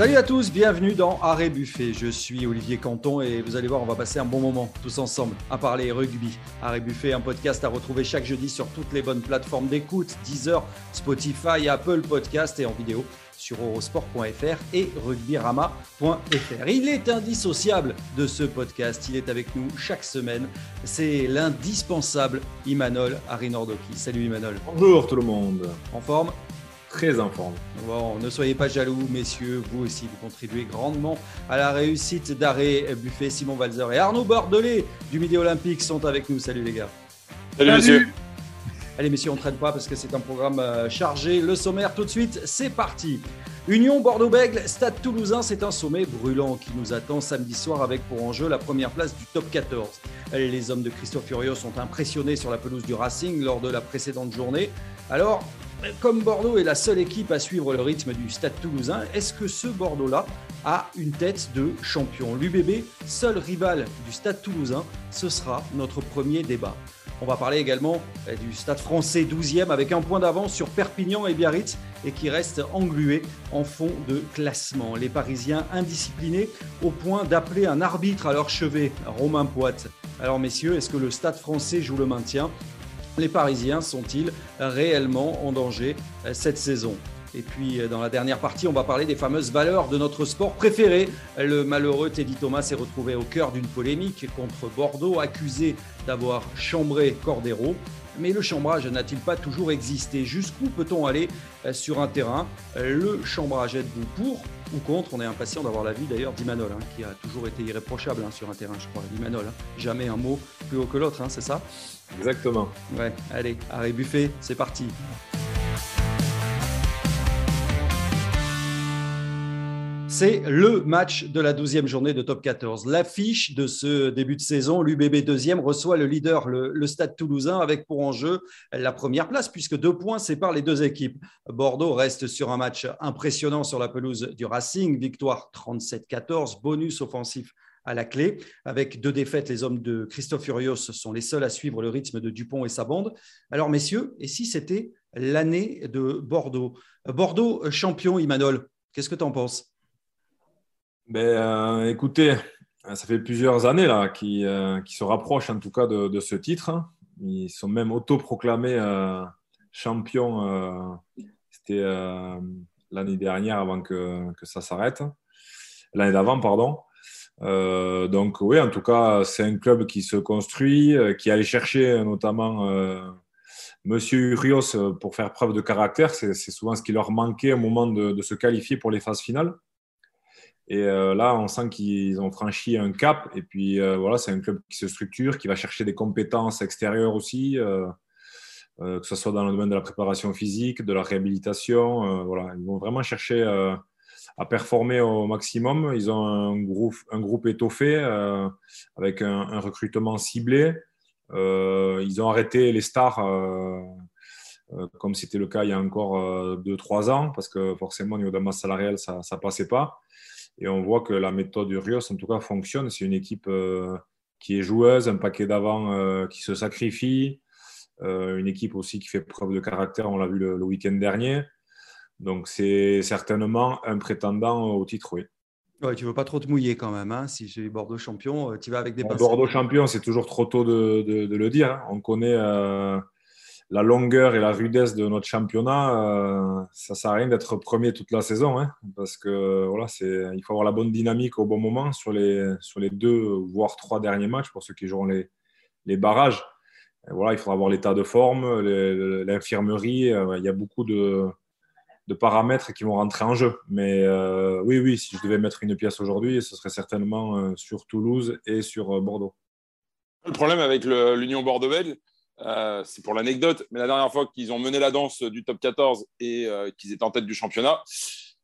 Salut à tous, bienvenue dans Arrêt Buffet. Je suis Olivier Canton et vous allez voir, on va passer un bon moment tous ensemble à parler rugby. Arrêt Buffet, un podcast à retrouver chaque jeudi sur toutes les bonnes plateformes d'écoute, Deezer, Spotify, Apple Podcast et en vidéo sur eurosport.fr et rugbyrama.fr. Il est indissociable de ce podcast. Il est avec nous chaque semaine. C'est l'indispensable Imanol Arinordoki. Salut Imanol. Bonjour tout le monde. En forme? Très en forme. Bon, ne soyez pas jaloux, messieurs. Vous aussi, vous contribuez grandement à la réussite d'Arrêt Buffet. Simon Valzer et Arnaud Bordelais du Midi Olympique sont avec nous. Salut les gars. Salut, messieurs. Allez, messieurs, on ne traîne pas parce que c'est un programme euh, chargé. Le sommaire, tout de suite, c'est parti. Union Bordeaux-Bègle, Stade Toulousain, c'est un sommet brûlant qui nous attend samedi soir avec pour enjeu la première place du top 14. Les hommes de Christophe Furios sont impressionnés sur la pelouse du Racing lors de la précédente journée. Alors, comme Bordeaux est la seule équipe à suivre le rythme du Stade toulousain, est-ce que ce Bordeaux-là a une tête de champion? L'UBB, seul rival du Stade toulousain, ce sera notre premier débat. On va parler également eh, du Stade français 12e avec un point d'avance sur Perpignan et Biarritz et qui reste englué en fond de classement. Les Parisiens indisciplinés au point d'appeler un arbitre à leur chevet, Romain Poite. Alors messieurs, est-ce que le Stade français joue le maintien? Les Parisiens sont-ils réellement en danger euh, cette saison? Et puis, euh, dans la dernière partie, on va parler des fameuses valeurs de notre sport préféré. Le malheureux Teddy Thomas s'est retrouvé au cœur d'une polémique contre Bordeaux, accusé d'avoir chambré Cordero. Mais le chambrage n'a-t-il pas toujours existé? Jusqu'où peut-on aller euh, sur un terrain? Le chambrage êtes-vous pour ou contre? On est impatient d'avoir l'avis d'ailleurs d'Imanol, hein, qui a toujours été irréprochable hein, sur un terrain, je crois. Hein. jamais un mot plus haut que l'autre, c'est ça? Exactement. Ouais, allez, arrêt buffet, c'est parti. C'est le match de la 12e journée de top 14. L'affiche de ce début de saison, l'UBB 2e reçoit le leader, le, Stade toulousain, avec pour enjeu la première place, puisque deux points séparent les deux équipes. Bordeaux reste sur un match impressionnant sur la pelouse du Racing, victoire 37-14, bonus offensif à la clé. Avec deux défaites, les hommes de Christophe Furios sont les seuls à suivre le rythme de Dupont et sa bande. Alors, messieurs, et si c'était l'année de Bordeaux? Bordeaux champion, Imanol, qu'est-ce que tu en penses? Ben, euh, Écoutez, ça fait plusieurs années là qui, euh, se rapprochent en tout cas de, ce titre. Ils sont même autoproclamés euh, champions. C'était l'année dernière avant que, que ça s'arrête. L'année d'avant, pardon. Euh, donc oui, en tout cas, c'est un club qui se construit, euh, qui allait chercher notamment euh, Monsieur Urios pour faire preuve de caractère. C'est souvent ce qui leur manquait au moment de, se qualifier pour les phases finales. Et là, on sent qu'ils ont franchi un cap. Et puis voilà, c'est un club qui se structure, qui va chercher des compétences extérieures aussi, que ce soit dans le domaine de la préparation physique, de la réhabilitation. voilà, ils vont vraiment chercher à performer au maximum. Ils ont un groupe, un groupe étoffé euh, avec un, recrutement ciblé. Euh, ils ont arrêté les stars euh, comme c'était le cas il y a encore 2-3 ans, parce que forcément, au niveau de la masse salariale, ça ne passait pas. Et on voit que la méthode du Rios, en tout cas, fonctionne. C'est une équipe qui est joueuse, un paquet d'avant qui se sacrifie, une équipe aussi qui fait preuve de caractère, on l'a vu le week-end dernier. Donc, c'est certainement un prétendant au titre, oui. Ouais, tu ne veux pas trop te mouiller quand même. Hein. Si j'ai Bordeaux champion, euh, tu vas avec des Bordeaux champion, c'est toujours trop tôt de, le dire. Hein. On connaît euh, la longueur et la rudesse de notre championnat. Euh, ça ne sert à rien d'être premier toute la saison. Hein, parce que voilà, il faut avoir la bonne dynamique au bon moment sur les, sur les deux, voire trois derniers matchs pour ceux qui joueront les, les barrages. voilà, il faudra avoir l'état de forme, l'infirmerie. il y a beaucoup de de paramètres qui vont rentrer en jeu. Mais euh, oui, oui, si je devais mettre une pièce aujourd'hui, ce serait certainement euh, sur Toulouse et sur euh, Bordeaux. Le problème avec l'Union bordeaux c'est pour l'anecdote, mais la dernière fois qu'ils ont mené la danse du top 14 et qu'ils étaient en tête du championnat,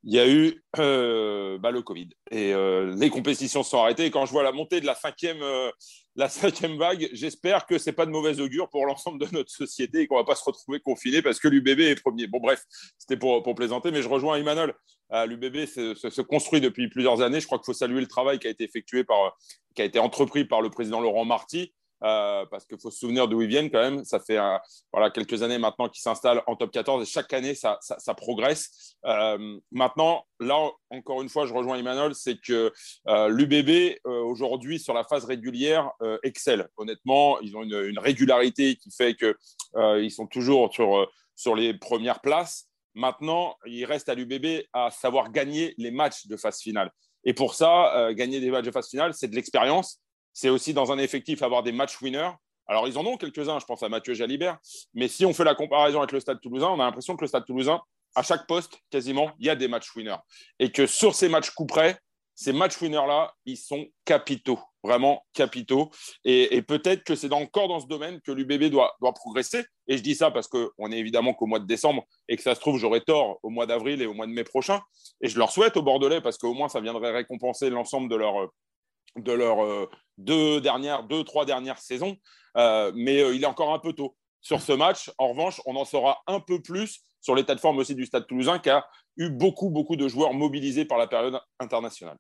il y a eu bah, le Covid. Et les compétitions sont arrêtées. Quand je vois la montée de la cinquième, cinquième vague, j'espère que ce n'est pas de mauvaise augure pour l'ensemble de notre société et qu'on ne va pas se retrouver confiné parce que l'UBB est premier. Bon, bref, c'était pour, plaisanter, mais je rejoins Emmanuel. Euh, L'UBB se, construit depuis plusieurs années. Je crois qu'il faut saluer le travail qui a été effectué par, qui a été entrepris par le président Laurent Marty. Euh, parce qu'il faut se souvenir d'où ils viennent quand même. Ça fait voilà, quelques années maintenant qu'ils s'installent en top 14 et chaque année, ça, progresse. Euh, maintenant, là, encore une fois, je rejoins Emmanuel, c'est que euh, l'UBB, aujourd'hui, sur la phase régulière, excelle. Honnêtement, ils ont une, régularité qui fait qu'ils sont toujours sur les premières places. Maintenant, il reste à l'UBB à savoir gagner les matchs de phase finale. Et pour ça, gagner des matchs de phase finale, c'est de l'expérience c'est aussi dans un effectif avoir des match winners. Alors, ils en ont quelques-uns, je pense à Mathieu Jalibert. Mais si on fait la comparaison avec le Stade toulousain, on a l'impression que le Stade toulousain, à chaque poste, quasiment, il y a des match winners. Et que sur ces matchs coup près, ces match winners-là, ils sont capitaux, vraiment capitaux. Et, peut-être que c'est encore dans ce domaine que l'UBB doit, doit progresser. Et je dis ça parce qu'on est évidemment qu'au mois de décembre et que ça se trouve, j'aurai tort au mois d'avril et au mois de mai prochain. Et je leur souhaite au Bordelais parce qu'au moins, ça viendrait récompenser l'ensemble de leur, de leurs euh, deux dernières, deux, trois dernières saisons. Euh, mais euh, il est encore un peu tôt sur ce match. En revanche, on en saura un peu plus sur l'état de forme aussi du Stade toulousain qui a eu beaucoup, beaucoup de joueurs mobilisés par la période internationale.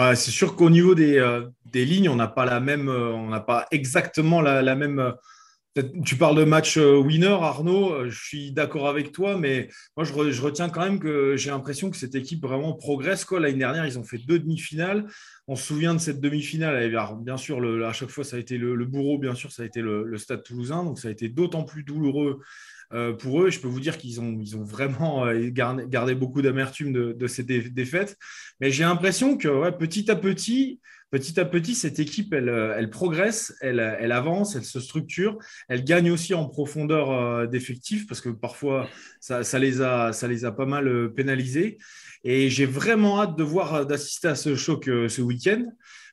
c'est sûr qu'au niveau des, des, lignes, on n'a pas la même, on n'a pas exactement la même tu parles de match euh, winner, Arnaud. Euh, je suis d'accord avec toi, mais moi, je, retiens quand même que j'ai l'impression que cette équipe vraiment progresse. L'année dernière, ils ont fait deux demi-finales. On se souvient de cette demi-finale. bien sûr, à chaque fois, ça a été le, bourreau, bien sûr, ça a été le, Stade toulousain. Donc, ça a été d'autant plus douloureux euh, pour eux. je peux vous dire qu'ils ont, vraiment gardé, beaucoup d'amertume de, ces défaites. Mais j'ai l'impression que petit à petit, petit à petit, cette équipe, elle, euh, progresse, elle, avance, elle se structure, elle gagne aussi en profondeur euh, d'effectifs parce que parfois, ça, les a, pas mal euh, pénalisés. Et j'ai vraiment hâte de voir, d'assister à ce choc ce week-end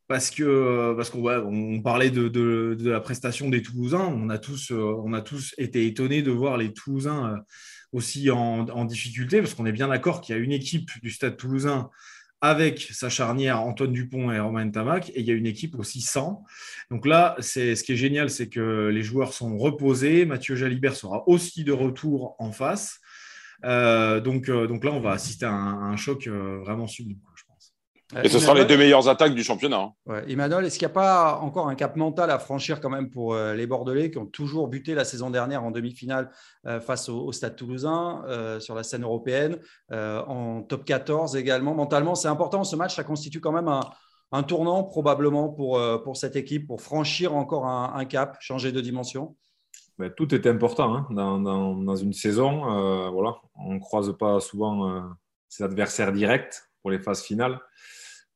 parce que parce qu'on on parlait de, la prestation des Toulousains, on a tous été étonnés de voir les Toulousains aussi en difficulté parce qu'on est bien d'accord qu'il y a une équipe du Stade Toulousain avec sa charnière Antoine Dupont et Romain Tamac, et il y a une équipe aussi sans. Donc là, c'est ce qui est génial, c'est que les joueurs sont reposés. Mathieu Jalibert sera aussi de retour en face. Euh, donc, euh, donc là, on va assister à un, choc euh, vraiment sublime. Euh, Et ce sera les deux meilleures attaques du championnat. Hein. Ouais. Emmanuel, est-ce qu'il n'y a pas encore un cap mental à franchir quand même pour euh, les Bordelais qui ont toujours buté la saison dernière en demi-finale euh, face au, Stade toulousain sur la scène européenne, en top 14 également? Mentalement, c'est important ce match, ça constitue quand même un, tournant probablement pour, pour cette équipe, pour franchir encore un, cap, changer de dimension? Ben, tout est important hein, dans, dans, une saison. voilà. On ne croise pas souvent ses adversaires directs pour les phases finales.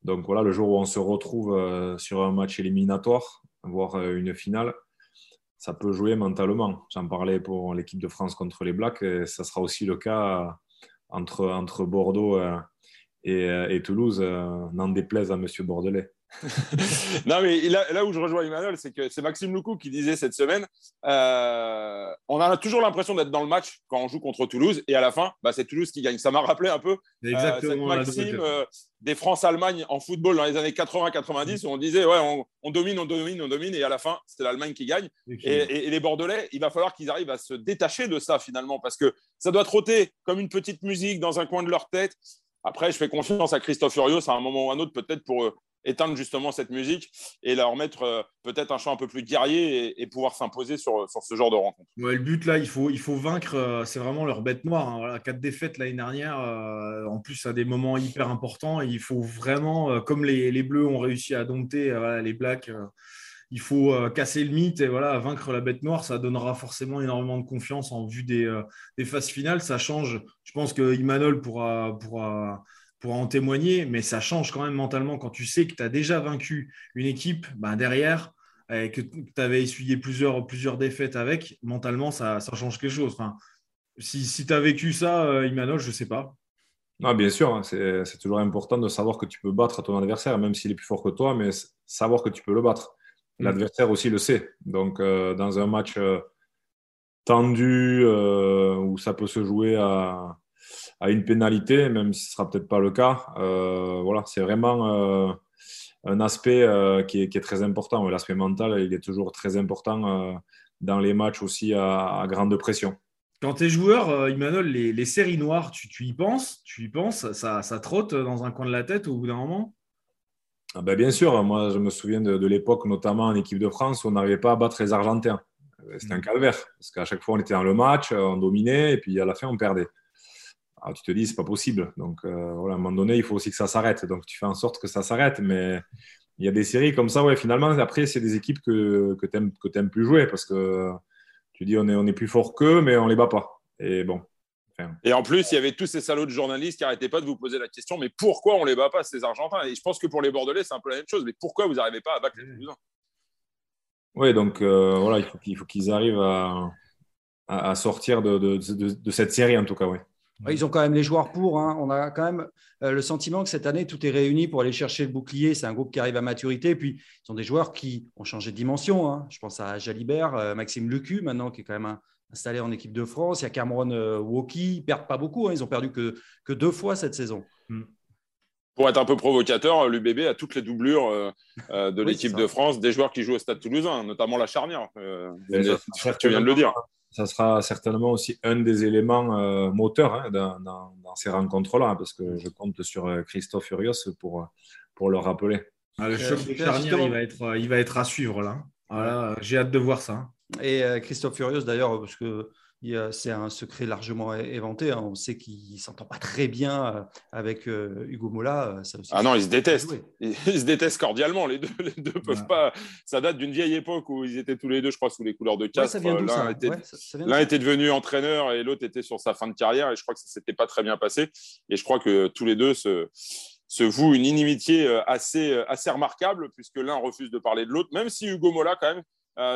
Donc voilà, le jour où on se retrouve euh, sur un match éliminatoire, voire euh, une finale, ça peut jouer mentalement. J'en parlais pour l'équipe de France contre les Blacks, et ça sera aussi le cas entre, entre Bordeaux euh, et, et Toulouse, n'en déplaise à M. Bordelais. Non, mais là, où je rejoins Emmanuel, c'est que c'est Maxime Loucou qui disait cette semaine euh, on a toujours l'impression d'être dans le match quand on joue contre Toulouse, et à la fin, bah, c'est Toulouse qui gagne. Ça m'a rappelé un peu euh, cette Maxime euh, des France-Allemagne en football dans les années 80-90, où on disait ouais, on, domine, on domine, on domine, et à la fin, c'est l'Allemagne qui gagne. Et, et, les Bordelais, il va falloir qu'ils arrivent à se détacher de ça finalement, parce que ça doit trotter comme une petite musique dans un coin de leur tête. Après, je fais confiance à Christophe Furios à un moment ou un autre, peut-être pour éteindre justement cette musique et leur mettre euh, peut-être un chant un peu plus guerrier et, pouvoir s'imposer sur, sur, ce genre de rencontre. le but là, il faut, il faut vaincre, euh, c'est vraiment leur bête noire. Hein. quatre défaites l'année dernière, euh, en plus à des moments hyper importants, il faut vraiment, comme les, les, Bleus ont réussi à dompter les Blacks, il faut casser le mythe et voilà, vaincre la bête noire, ça donnera forcément énormément de confiance en vue des, des phases finales. Ça change, je pense que Imanol pourra, pourra pour en témoigner, mais ça change quand même mentalement quand tu sais que tu as déjà vaincu une équipe ben derrière et que tu avais essuyé plusieurs, plusieurs défaites avec. Mentalement, ça, ça change quelque chose. Enfin, si si tu as vécu ça, euh, Imanol, je ne sais pas. Non, bien sûr, hein, c'est toujours important de savoir que tu peux battre ton adversaire, même s'il est plus fort que toi, mais savoir que tu peux le battre. Mm. L'adversaire aussi le sait. Donc, euh, dans un match euh, tendu où ça peut se jouer à, à une pénalité, même si ce ne sera peut-être pas le cas. Euh, voilà, c'est vraiment euh, un aspect euh, qui est, très important. L'aspect mental, il est toujours très important dans les matchs aussi à, grande pression. Quand tu es joueur, Emmanuel, les, séries noires, tu, y penses? Tu y penses? Ça, ça trotte dans un coin de la tête au bout d'un moment? Ah ben, Bien sûr, moi je me souviens de, l'époque, notamment en équipe de France, où on n'arrivait pas à battre les Argentins. C'était un mm. calvaire, parce qu'à chaque fois on était dans le match, on dominait, et puis à la fin on perdait. Alors, tu te dis, c'est pas possible. Donc, euh, voilà, à un moment donné, il faut aussi que ça s'arrête. Donc, tu fais en sorte que ça s'arrête. Mais il y a des séries comme ça, ouais, finalement, après, c'est des équipes que, que tu n'aimes plus jouer parce que tu dis, on est, on est plus fort qu'eux, mais on les bat pas. Et bon. Et en plus, il y avait tous ces salauds de journalistes qui n'arrêtaient pas de vous poser la question mais pourquoi on les bat pas, ces Argentins? Et je pense que pour les Bordelais, c'est un peu la même chose. Mais pourquoi vous n'arrivez pas à battre les Toulousains? Oui, donc euh, voilà, il faut qu'ils arrivent à, à, sortir de, de, de, cette série, en tout cas. Oui. Ils ont quand même les joueurs pour. Hein. On a quand même euh, le sentiment que cette année, tout est réuni pour aller chercher le bouclier. C'est un groupe qui arrive à maturité. Puis, ils ont des joueurs qui ont changé de dimension. Hein. Je pense à Jalibert, euh, Maxime Lucu, maintenant, qui est quand même installé en équipe de France. Il y a Cameron euh, Woki. Ils ne perdent pas beaucoup. Hein. Ils ont perdu que, que deux fois cette saison. Hmm. Pour être un peu provocateur, l'UBB a toutes les doublures de l'équipe de France, des joueurs qui jouent au Stade toulousain, notamment la charnière. tu viens de le dire ça sera certainement aussi un des éléments euh, moteurs hein, dans, ces rencontres-là, parce que je compte sur euh, Christophe Furios pour, pour le rappeler. Ah, le choc de charnière, il va, être, il va être à suivre là. J'ai hâte de voir ça. Et euh, Christophe Furios, d'ailleurs, parce que c'est un secret largement éventé. Hein. On sait qu'il ne s'entend pas très bien euh, avec euh, Hugo Mola. Euh, ah non, ils se détestent. Ils, se détestent cordialement. Les deux, les deux peuvent pas. Ça date d'une vieille époque où ils étaient tous les deux, je crois, sous les couleurs de casse. L'un était, était, devenu entraîneur et l'autre était sur sa fin de carrière. Et je crois que ça s'était pas très bien passé. Et je crois que tous les deux se se vouent une inimitié assez, assez remarquable puisque l'un refuse de parler de l'autre, même si Hugo Mola, quand même,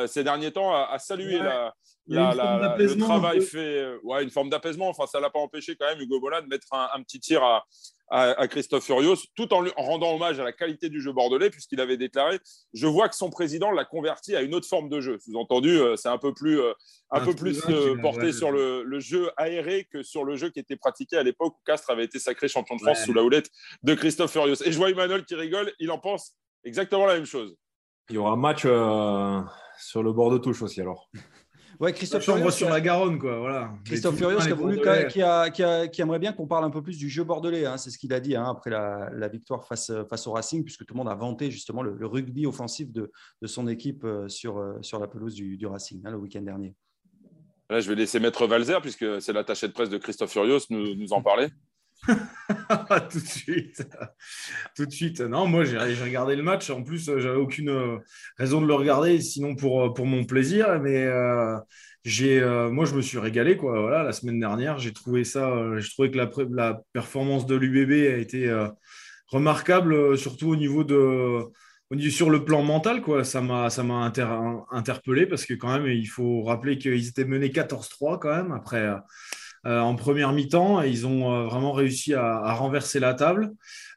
ces derniers temps, a, salué la, le travail fait euh, ouais, une forme d'apaisement. Enfin, ça l'a pas empêché quand même Hugo Bola de mettre un, petit tir à, à, Christophe Furios, tout en, lui, rendant hommage à la qualité du jeu bordelais, puisqu'il avait déclaré Je vois que son président l'a converti à une autre forme de jeu. Sous-entendu, euh, c'est un peu plus, euh, un, peu plus porté sur le, le, jeu aéré que sur le jeu qui était pratiqué à l'époque où Castres avait été sacré champion de France sous la houlette de Christophe Furios. Et je vois Emmanuel qui rigole, il en pense exactement la même chose. Il y aura un match sur le bord de touche aussi alors. Ouais, Christophe Furios, sur la Garonne, quoi. Voilà. Christophe Furios qui, qui, aimerait bien qu'on parle un peu plus du jeu bordelais. Hein. c'est ce qu'il a dit hein, après la, victoire face, face au Racing, puisque tout le monde a vanté justement le, rugby offensif de, de, son équipe euh, sur, euh, sur la pelouse du, du Racing hein, le week-end dernier. Là, je vais laisser Maître Valzer, puisque c'est l'attaché de presse de Christophe Furios, nous, nous en parler. tout de suite. tout de suite. Non, moi, j'ai regardé le match. En plus, j'avais aucune euh, raison de le regarder, sinon pour, euh, pour mon plaisir. Mais euh, moi, je me suis régalé. Quoi. Voilà, la semaine dernière, j'ai trouvé ça. j'ai trouvé que la, la, performance de l'UBB a été remarquable, surtout au niveau de. Sur le plan mental, quoi, ça m'a ça m'a interpellé parce que quand même, il faut rappeler qu'ils étaient menés 14-3 quand même après en première mi-temps. Ils ont euh, vraiment réussi à, renverser la table.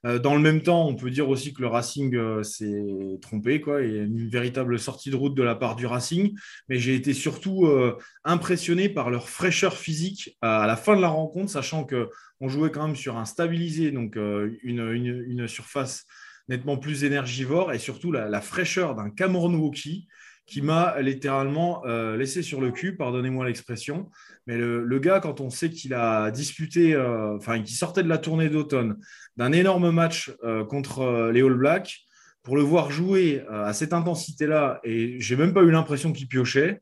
Euh, dans le même temps, on peut dire aussi que le Racing s'est trompé. Quoi. Il une véritable sortie de route de la part du Racing. Mais j'ai été surtout impressionné par leur fraîcheur physique à la fin de la rencontre, sachant qu'on jouait quand même sur un stabilisé, donc une, surface nettement plus énergivore et surtout la, fraîcheur d'un Cameron Woki qui m'a littéralement euh, laissé sur le cul, pardonnez-moi l'expression. Mais le, gars, quand on sait qu'il a disputé, euh, enfin, qu'il sortait de la tournée d'automne, d'un énorme match euh, contre les All Blacks, pour le voir jouer à cette intensité-là, et j'ai même pas eu l'impression qu'il piochait,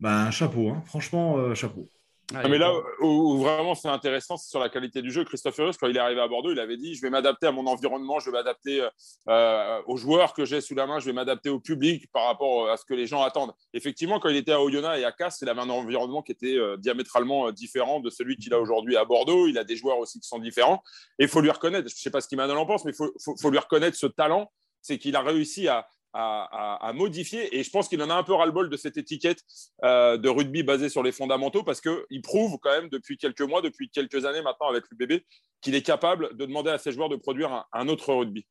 ben, chapeau, hein. franchement, chapeau. Ah, mais là où, vraiment c'est intéressant, c'est sur la qualité du jeu. Christophe Furios, quand il est arrivé à Bordeaux, il avait dit Je vais m'adapter à mon environnement, je vais m'adapter euh, aux joueurs que j'ai sous la main, je vais m'adapter au public par rapport à ce que les gens attendent. Effectivement, quand il était à Oyonnax et à Casse, il avait un environnement qui était euh, diamétralement euh, différent de celui qu'il a aujourd'hui à Bordeaux. Il a des joueurs aussi qui sont différents. Et il faut lui reconnaître, je ne sais pas ce qu'Emmanuel en pense, mais il faut, faut lui reconnaître ce talent c'est qu'il a réussi à, à, modifier. Et je pense qu'il en a un peu ras-le-bol de cette étiquette euh, de rugby basée sur les fondamentaux parce qu'il prouve quand même depuis quelques mois, depuis quelques années maintenant avec l'UBB, qu'il est capable de demander à ses joueurs de produire un, autre rugby.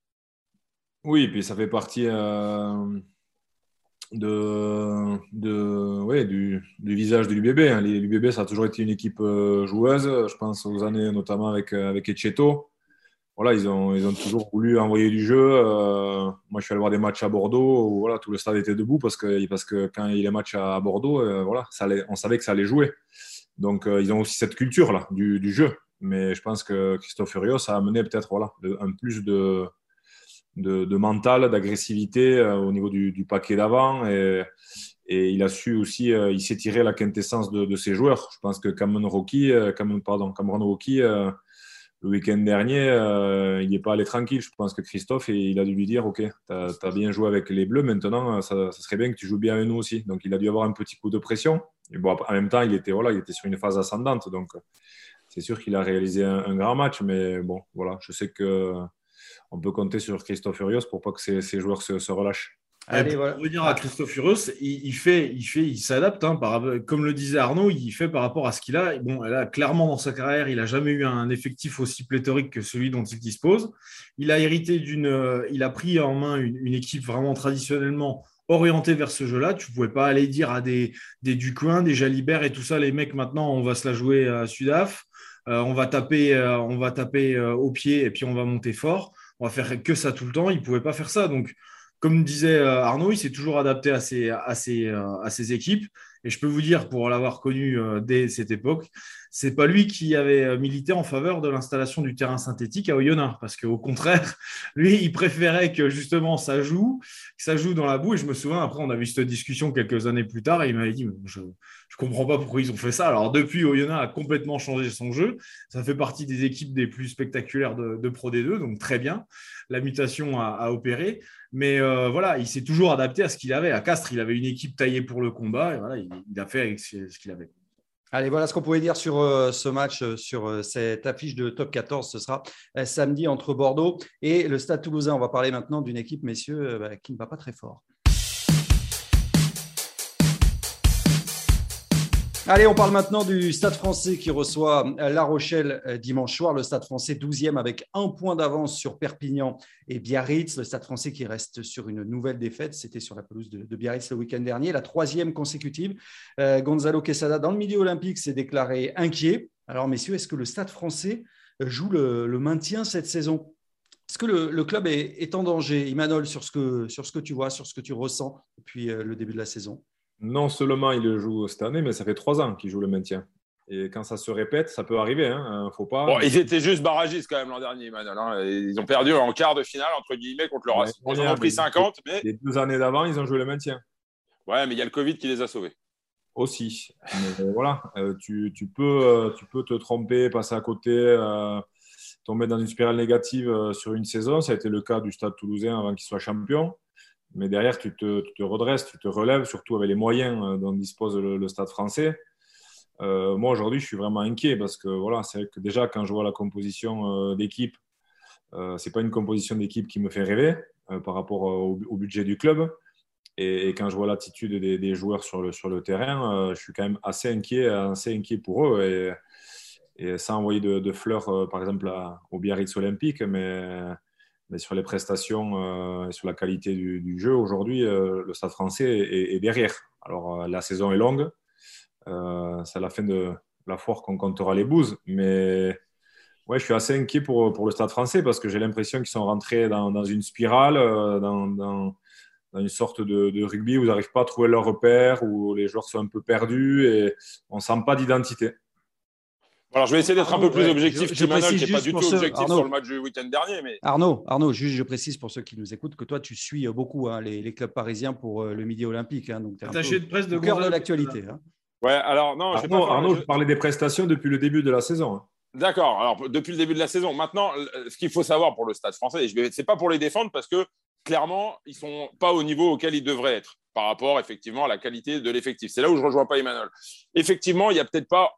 Oui, puis ça fait partie euh, de, de, ouais, du, du, visage de l'UBB. L'UBB, ça a toujours été une équipe euh, joueuse. Je pense aux années notamment avec, avec Echeto voilà, ils ont, ils ont toujours voulu envoyer du jeu. Euh, moi, je suis allé voir des matchs à Bordeaux où voilà, tout le stade était debout parce que, parce que quand il y a matchs à Bordeaux, euh, voilà, ça on savait que ça allait jouer. Donc, euh, ils ont aussi cette culture-là du, du, jeu. Mais je pense que Christophe Furios a amené peut-être voilà, un plus de, de, mental, d'agressivité au niveau du, paquet d'avant. Et, et, il a su aussi, il s'est tiré la quintessence de, ses joueurs. Je pense que Cameron Rocky, Cameron, pardon, Cameron Rocky le week-end dernier, euh, il n'est pas allé tranquille. Je pense que Christophe, il a dû lui dire Ok, tu as, bien joué avec les Bleus, maintenant, ça, serait bien que tu joues bien avec nous aussi. Donc, il a dû avoir un petit coup de pression. Bon, en même temps, il était, voilà, il était sur une phase ascendante. Donc, c'est sûr qu'il a réalisé un, grand match. Mais bon, voilà, je sais qu'on peut compter sur Christophe Furios pour pas que ces, joueurs se relâchent. Allez, pour revenir à Christophe Furios, il, fait, il fait, il s'adapte. Hein, comme le disait Arnaud, il fait par rapport à ce qu'il a. Bon, là, clairement dans sa carrière, il n'a jamais eu un effectif aussi pléthorique que celui dont il dispose. Il a hérité d'une, euh, il a pris en main une, équipe vraiment traditionnellement orientée vers ce jeu-là. Tu pouvais pas aller dire à des, des Ducoin, des Jalibert et tout ça, les mecs, maintenant, on va se la jouer à Sudaf. Euh, on va taper, euh, on va taper au pied et puis on va monter fort. On va faire que ça tout le temps. Il ne pouvait pas faire ça. Donc, comme disait euh, Arnaud, il s'est toujours adapté à ses, à, euh, à ses équipes. Et je peux vous dire, pour l'avoir connu euh, dès cette époque, c'est pas lui qui avait milité en faveur de l'installation du terrain synthétique à Oyonnax, parce qu'au contraire, lui, il préférait que justement ça joue, que ça joue dans la boue. Et je me souviens, après, on a eu cette discussion quelques années plus tard, et il m'avait dit, je ne comprends pas pourquoi ils ont fait ça. Alors depuis, Oyonnax a complètement changé son jeu. Ça fait partie des équipes des plus spectaculaires de, Pro D2, donc très bien. La mutation a, opéré. Mais euh, voilà, il s'est toujours adapté à ce qu'il avait. À Castres, il avait une équipe taillée pour le combat, et il, a fait avec ce qu'il avait. Allez, voilà ce qu'on pouvait dire sur euh, ce match, euh, sur cette affiche de top 14. Ce sera samedi entre Bordeaux et le Stade toulousain. On va parler maintenant d'une équipe, messieurs, bah, qui ne va pas très fort. Allez, on parle maintenant du Stade français qui reçoit La Rochelle euh, dimanche soir. Le Stade français 12e avec un point d'avance sur Perpignan et Biarritz. Le Stade français qui reste sur une nouvelle défaite. C'était sur la pelouse de, Biarritz le week-end dernier, la troisième consécutive. Euh, Gonzalo Quesada, dans le milieu olympique, s'est déclaré inquiet. Alors, messieurs, est-ce que le Stade français joue le, maintien cette saison? Est-ce que le, club est, en danger, Imanol, sur ce, que, tu vois, sur ce que tu ressens depuis euh, le début de la saison? Non seulement il le joue cette année, mais ça fait trois ans qu'il joue le maintien. Et quand ça se répète, ça peut arriver. Hein. Faut pas... Bon, ils étaient juste barragistes quand même l'an dernier, hein. Ils ont perdu en quart de finale, entre guillemets, contre le Racing. ils ont pris 50. Mais... Les deux années d'avant, ils ont joué le maintien. Ouais, mais il y a le Covid qui les a sauvés. Aussi. Mais euh, voilà, euh, tu, tu, peux, euh, tu peux te tromper, passer à côté, tomber dans une spirale négative sur une saison. Ça a été le cas du Stade toulousain avant qu'il soit champion mais derrière, tu te, redresses, tu te relèves, surtout avec les moyens euh, dont dispose le, Stade français. Euh, moi, aujourd'hui, je suis vraiment inquiet parce que voilà, déjà, quand je vois la composition euh, d'équipe, ce n'est pas une composition d'équipe qui me fait rêver par rapport au, budget du club. Et, quand je vois l'attitude des, joueurs sur le, sur le terrain, je suis quand même assez inquiet, assez inquiet pour eux. Et, et sans envoyer de, fleurs, par exemple, au Biarritz Olympique, mais mais sur les prestations euh, et sur la qualité du, jeu, aujourd'hui, euh, le Stade français est, derrière. Alors, euh, la saison est longue. c'est à la fin de la foire qu'on comptera les bouses. Mais ouais, je suis assez inquiet pour, pour le Stade français parce que j'ai l'impression qu'ils sont rentrés dans, une spirale, dans, dans, une sorte de, de, rugby où ils n'arrivent pas à trouver leur repère, où les joueurs sont un peu perdus et on ne sent pas d'identité. Alors, je vais essayer d'être un peu plus objectif je, Manuel, qui n'est pas du tout objectif sur le match du week-end dernier. Mais... Arnaud, Arnaud, juste je précise pour ceux qui nous écoutent que toi, tu suis beaucoup hein, les, clubs parisiens pour euh, le Midi Olympique. Hein, donc, Attaché de presse de cœur de l'actualité. Hein. Ouais, alors non, Arnaud, Arnaud je parlais des prestations depuis le début de la saison. Hein. D'accord. Alors, depuis le début de la saison. Maintenant, ce qu'il faut savoir pour le Stade français, et ce n'est pas pour les défendre parce que clairement, ils ne sont pas au niveau auquel ils devraient être par rapport effectivement à la qualité de l'effectif. C'est là où je ne rejoins pas Emmanuel. Effectivement, il n'y a peut-être pas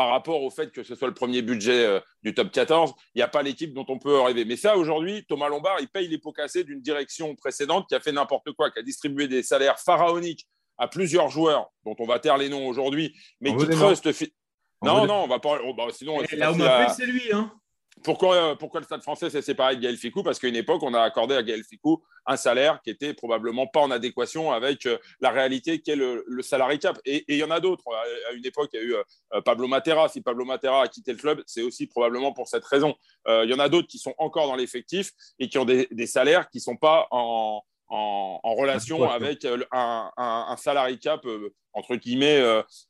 par rapport au fait que ce soit le premier budget euh, du top 14, il n'y a pas l'équipe dont on peut rêver. Mais ça, aujourd'hui, Thomas Lombard, il paye les pots cassés d'une direction précédente qui a fait n'importe quoi, qui a distribué des salaires pharaoniques à plusieurs joueurs dont on va taire les noms aujourd'hui, mais qui trust. Non, non, on va pas. Oh, bah, sinon, là où c'est lui. Hein. Pourquoi, euh, pourquoi le Stade français s'est séparé de Gaël Ficou? Parce qu'à une époque, on a accordé à Gaël Ficou un salaire qui était probablement pas en adéquation avec euh, la réalité qu'est le, le salarié cap. Et il y en a d'autres. À une époque, il y a eu euh, Pablo Matera. Si Pablo Matera a quitté le club, c'est aussi probablement pour cette raison. Il y en a d'autres qui sont encore dans l'effectif et qui ont des, des salaires qui ne sont pas en, en, relation avec euh, un, un, salary cap, euh, entre guillemets,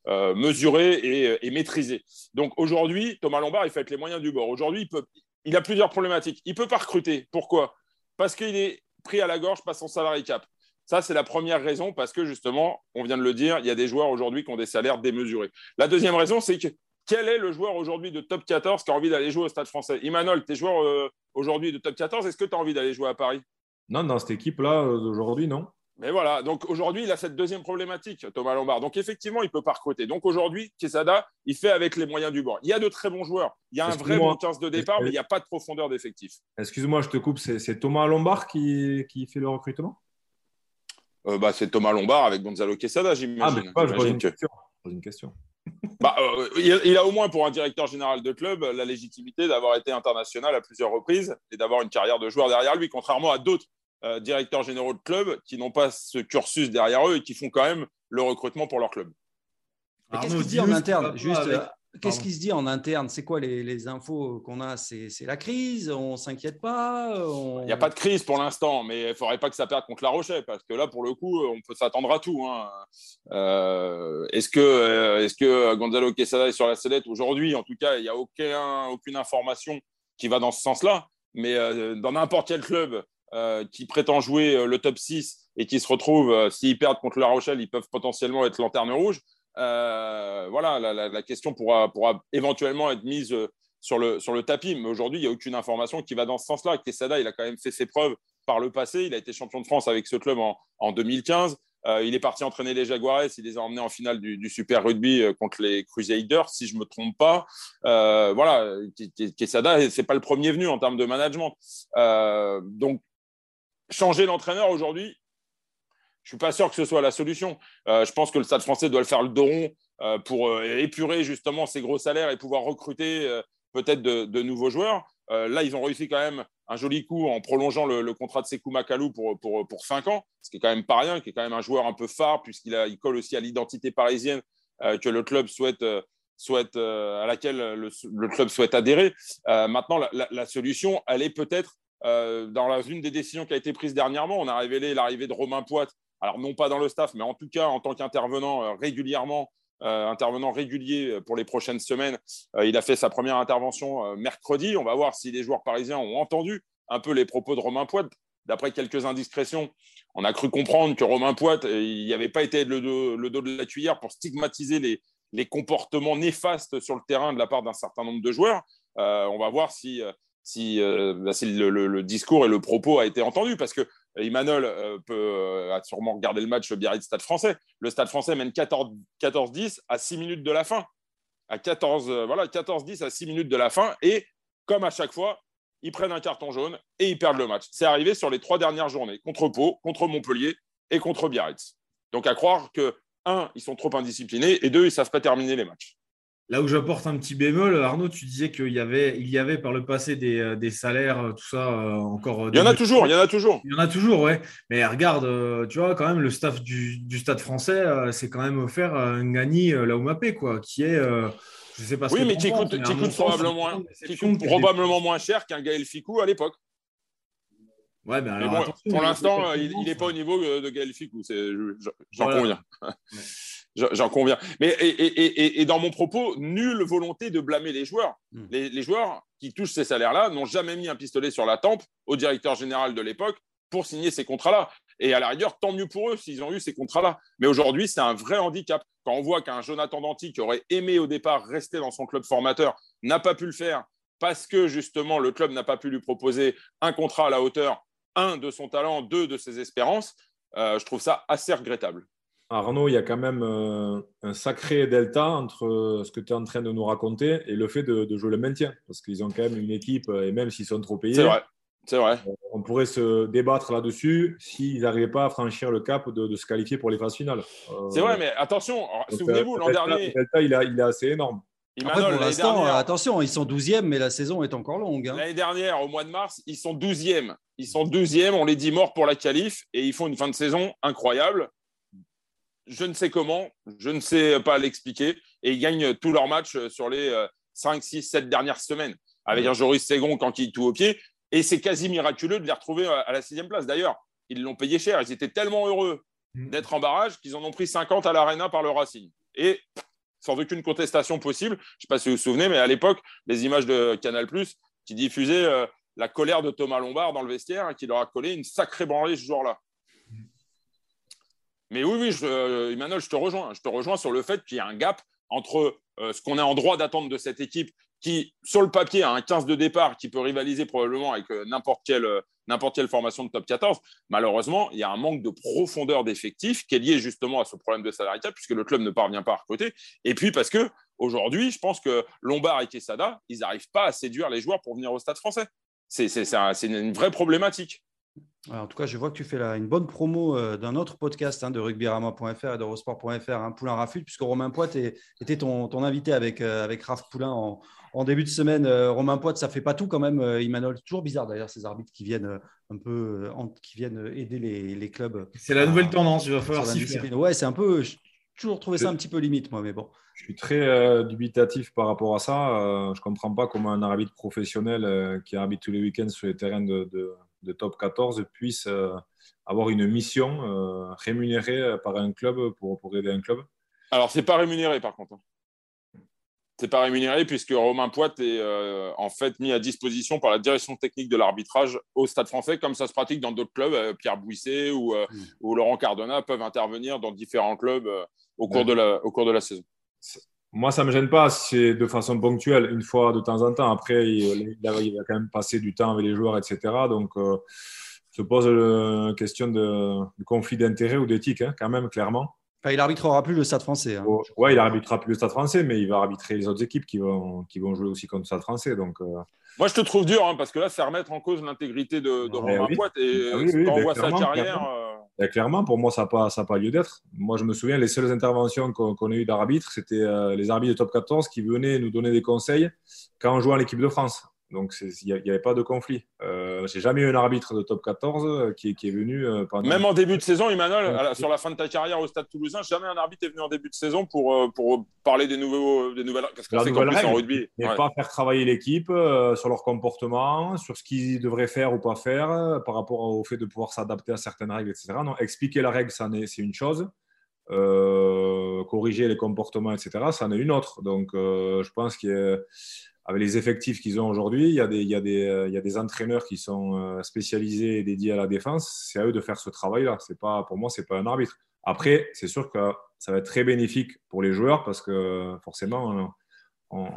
euh, mesuré et, maîtrisé. Donc aujourd'hui, Thomas Lombard, il fait avec les moyens du bord. Aujourd'hui, il, peut, il a plusieurs problématiques. Il ne peut pas recruter. Pourquoi? Parce qu'il est pris à la gorge par son salarié cap. Ça, c'est la première raison parce que justement, on vient de le dire, il y a des joueurs aujourd'hui qui ont des salaires démesurés. La deuxième raison, c'est que quel est le joueur aujourd'hui de top 14 qui a envie d'aller jouer au Stade français? Imanol, tu es joueur euh, aujourd'hui de top 14, est-ce que tu as envie d'aller jouer à Paris? Non, dans cette équipe-là, euh, d'aujourd'hui, non. Mais voilà, donc aujourd'hui, il a cette deuxième problématique, Thomas Lombard. Donc effectivement, il ne peut pas recruter. Donc aujourd'hui, Quesada, il fait avec les moyens du bord. Il y a de très bons joueurs. Il y a un vrai bon 15 de départ, mais il n'y a pas de profondeur d'effectif. Excuse-moi, je te coupe. C'est Thomas Lombard qui, fait le recrutement? Euh, bah, C'est Thomas Lombard avec Gonzalo Quesada, j'imagine. Ah, mais pas, je une, question. une question. Bah, euh, il, a au moins pour un directeur général de club la légitimité d'avoir été international à plusieurs reprises et d'avoir une carrière de joueur derrière lui, contrairement à d'autres euh, directeurs généraux de club qui n'ont pas ce cursus derrière eux et qui font quand même le recrutement pour leur club. Qu'est-ce qui se dit en interne Juste, euh, qu'est-ce qui se dit en interne? C'est quoi les, infos qu'on a? C'est la crise On s'inquiète pas Il n'y a pas de crise pour l'instant, mais il ne faudrait pas que ça perde contre La Rochelle, parce que là, pour le coup, on peut s'attendre à tout. Hein. Euh, est-ce que, est que Gonzalo Quesada est sur la sellette aujourd'hui? En tout cas, il n'y a aucun, aucune information qui va dans ce sens-là. Mais dans n'importe quel club, euh, qui prétend jouer euh, le top 6 et qui se retrouve, euh, s'ils perdent contre La Rochelle, ils peuvent potentiellement être lanterne rouge. voilà, la, question pourra, pourra, éventuellement être mise sur le, sur le tapis, mais aujourd'hui, il n'y a aucune information qui va dans ce sens-là. Quesada, il a quand même fait ses preuves par le passé. Il a été champion de France avec ce club en, en 2015. il est parti entraîner les Jaguares. Il les a emmenés en finale du, Super Rugby contre les Crusaders, si je ne me trompe pas. voilà, Quesada, ce n'est pas le premier venu en termes de management. donc, changer l'entraîneur aujourd'hui, je ne suis pas sûr que ce soit la solution. Euh, je pense que le Stade français doit le faire le dos rond euh, pour euh, épurer justement ses gros salaires et pouvoir recruter peut-être de, nouveaux joueurs. là, ils ont réussi quand même un joli coup en prolongeant le, contrat de Sekou Makalou pour, pour, pour 5 ans, ce qui est quand même pas rien, qui est quand même un joueur un peu phare puisqu'il il colle aussi à l'identité parisienne que le club souhaite, souhaite à laquelle le, club souhaite adhérer. maintenant, la, solution, elle est peut-être euh, dans une des décisions qui a été prise dernièrement, on a révélé l'arrivée de Romain Poite. Alors, non pas dans le staff, mais en tout cas en tant qu'intervenant euh, régulièrement, euh, intervenant régulier pour les prochaines semaines. il a fait sa première intervention mercredi. On va voir si les joueurs parisiens ont entendu un peu les propos de Romain Poite. D'après quelques indiscrétions, on a cru comprendre que Romain Poite, il n'y avait pas été le dos, de la cuillère pour stigmatiser les, comportements néfastes sur le terrain de la part d'un certain nombre de joueurs. on va voir si si, euh, bah, le, discours et le propos a été entendu, parce que Emmanuel euh, euh, a sûrement regardé le match Biarritz-Stade français. Le Stade français mène 14-10 à 6 minutes de la fin. À 14, voilà, 14-10 à 6 minutes de la fin. Et comme à chaque fois, ils prennent un carton jaune et ils perdent le match. C'est arrivé sur les trois dernières journées, contre Pau, contre Montpellier et contre Biarritz. Donc à croire que, un, ils sont trop indisciplinés et deux, ils ne savent pas terminer les matchs. Là où j'apporte un petit bémol, Arnaud, tu disais qu'il y avait, il y avait par le passé des, euh, salaires, euh, tout ça euh, encore. Il y en a toujours, il y en a toujours. Il y en a toujours, ouais. Mais regarde, tu vois, quand même, le staff du, Stade français, c'est quand même offert un Gagny Laumapé, quoi, qui est. je sais pas oui, mais qui coûte, probablement, moins, qui coûte probablement moins cher qu'un Gaël Ficou à l'époque. Ouais, mais alors, pour l'instant, il n'est pas au niveau de Gaël Ficou, j'en conviens. J'en conviens. Mais et, dans mon propos, nulle volonté de blâmer les joueurs. Hmm. Les, joueurs qui touchent ces salaires-là n'ont jamais mis un pistolet sur la tempe au directeur général de l'époque pour signer ces contrats-là. Et à la rigueur, tant mieux pour eux s'ils ont eu ces contrats-là. Mais aujourd'hui, c'est un vrai handicap. Quand on voit qu'un Jonathan Danty, qui aurait aimé au départ rester dans son club formateur, n'a pas pu le faire parce que justement le club n'a pas pu lui proposer un contrat à la hauteur, un, de son talent, deux, de ses espérances, euh, je trouve ça assez regrettable. Arnaud, il y a quand même euh, un sacré delta entre euh, ce que tu es en train de nous raconter et le fait de, jouer le maintien. Parce qu'ils ont quand même une équipe, euh, et même s'ils sont trop payés, c'est vrai. C'est vrai. on pourrait se débattre là-dessus s'ils n'arrivaient pas à franchir le cap de, se qualifier pour les phases finales. c'est vrai, mais attention, souvenez-vous, l'an dernier. Le delta, il, a, il est assez énorme. Après, pour l'instant, attention, ils sont 12e, mais la saison est encore longue. Hein. L'année dernière, au mois de mars, ils sont 12e. Ils sont 12e, on les dit morts pour la qualif, et ils font une fin de saison incroyable je ne sais comment, je ne sais pas l'expliquer, et ils gagnent tous leurs matchs sur les 5, 6, 7 dernières semaines, avec un Joris Ségon quand il tout au pied. Et c'est quasi miraculeux de les retrouver à la sixième place. D'ailleurs, ils l'ont payé cher. Ils étaient tellement heureux mm. d'être en barrage qu'ils en ont pris 50 à l'Arena par le Racing. Et sans aucune contestation possible, je ne sais pas si vous vous souvenez, mais à l'époque, les images de Canal, qui diffusaient euh, la colère de Thomas Lombard dans le vestiaire hein, qui leur a collé une sacrée branlée ce jour-là. Mais oui, oui, je, euh, Emmanuel, je te rejoins. Je te rejoins sur le fait qu'il y a un gap entre euh, ce qu'on est en droit d'attendre de cette équipe qui, sur le papier, a un 15 de départ qui peut rivaliser probablement avec euh, n'importe quelle, formation de top 14. Malheureusement, il y a un manque de profondeur d'effectifs qui est lié justement à ce problème de salariat, puisque le club ne parvient pas à recruter. Et puis parce que aujourd'hui, je pense que Lombard et Quesada, ils n'arrivent pas à séduire les joueurs pour venir au stade français. C'est une vraie problématique en tout cas, je vois que tu fais une bonne promo euh, d'un autre podcast hein, de rugbyrama.fr et d'eurosport.fr, hein, Poulain Rafut, puisque Romain Poit était ton, invité avec, euh, avec Raph Poulain en, début de semaine. Euh, Romain Poit, ça fait pas tout quand même, Imanol. Toujours bizarre d'ailleurs, ces arbitres qui viennent un peu qui viennent aider les, clubs. C'est la nouvelle tendance, il va falloir s'y faire. Ouais, c'est un peu. toujours trouvé ça un petit peu limite, moi, mais bon. Je suis très dubitatif par rapport à ça. je comprends pas comment un arbitre professionnel qui arbitre tous les week-ends sur les terrains de de top 14 puissent euh, avoir une mission euh, rémunérée par un club pour, pour aider un club? Alors, c'est pas rémunéré par contre. C'est pas rémunéré puisque Romain Poit est euh, en fait mis à disposition par la direction technique de l'arbitrage au Stade français, comme ça se pratique dans d'autres clubs. Pierre Bouisset ou, hmm. ou, Laurent Cardona peuvent intervenir dans différents clubs au, cours de la, au cours de la saison. Moi, ça ne me gêne pas si c'est de façon ponctuelle, une fois de temps en temps. Après, il, va, quand même passer du temps avec les joueurs, etc. Donc, euh, se pose une question de, conflit d'intérêt ou d'éthique, hein, quand même, clairement. Il arbitrera plus le Stade français. Hein. Oh, oui, il arbitrera plus le Stade français, mais il va arbitrer les autres équipes qui vont, qui vont jouer aussi contre le Stade français. Donc, euh, Moi, je te trouve dur, hein, parce que là, c'est remettre en cause l'intégrité de, de Romain Poit. Et ah quand on voit sa carrière. Ben, clairement, pour moi, ça n'a pas, pas lieu d'être. Moi, je me souviens, les seules interventions qu'on a eues d'arbitres, c'était euh, les arbitres de top 14 qui venaient nous donner des conseils quand on jouait en l'équipe de France. Donc, il n'y avait pas de conflit. Euh, J'ai jamais eu un arbitre de top 14 euh, qui, qui, est venu euh, pendant. Même en début de saison, Emmanuel, sur la fin de ta carrière au Stade Toulousain, jamais un arbitre est venu en début de saison pour, euh, pour parler des, nouveaux, des nouvelles. Parce que c'est plus en rugby. Mais pas faire travailler l'équipe sur leur comportement, sur ce qu'ils devraient faire ou pas faire par rapport au fait de pouvoir s'adapter à certaines règles, etc. Non, expliquer la règle, c'est une chose. corriger les comportements, etc., ça en est une autre. Donc, je pense qu'il y a avec les effectifs qu'ils ont aujourd'hui, il, y a des, euh, entraîneurs qui sont euh, spécialisés et dédiés à la défense. C'est à eux de faire ce travail-là. C'est pas, pour moi, ce n'est pas un arbitre. Après, c'est sûr que ça va être très bénéfique pour les joueurs parce que forcément,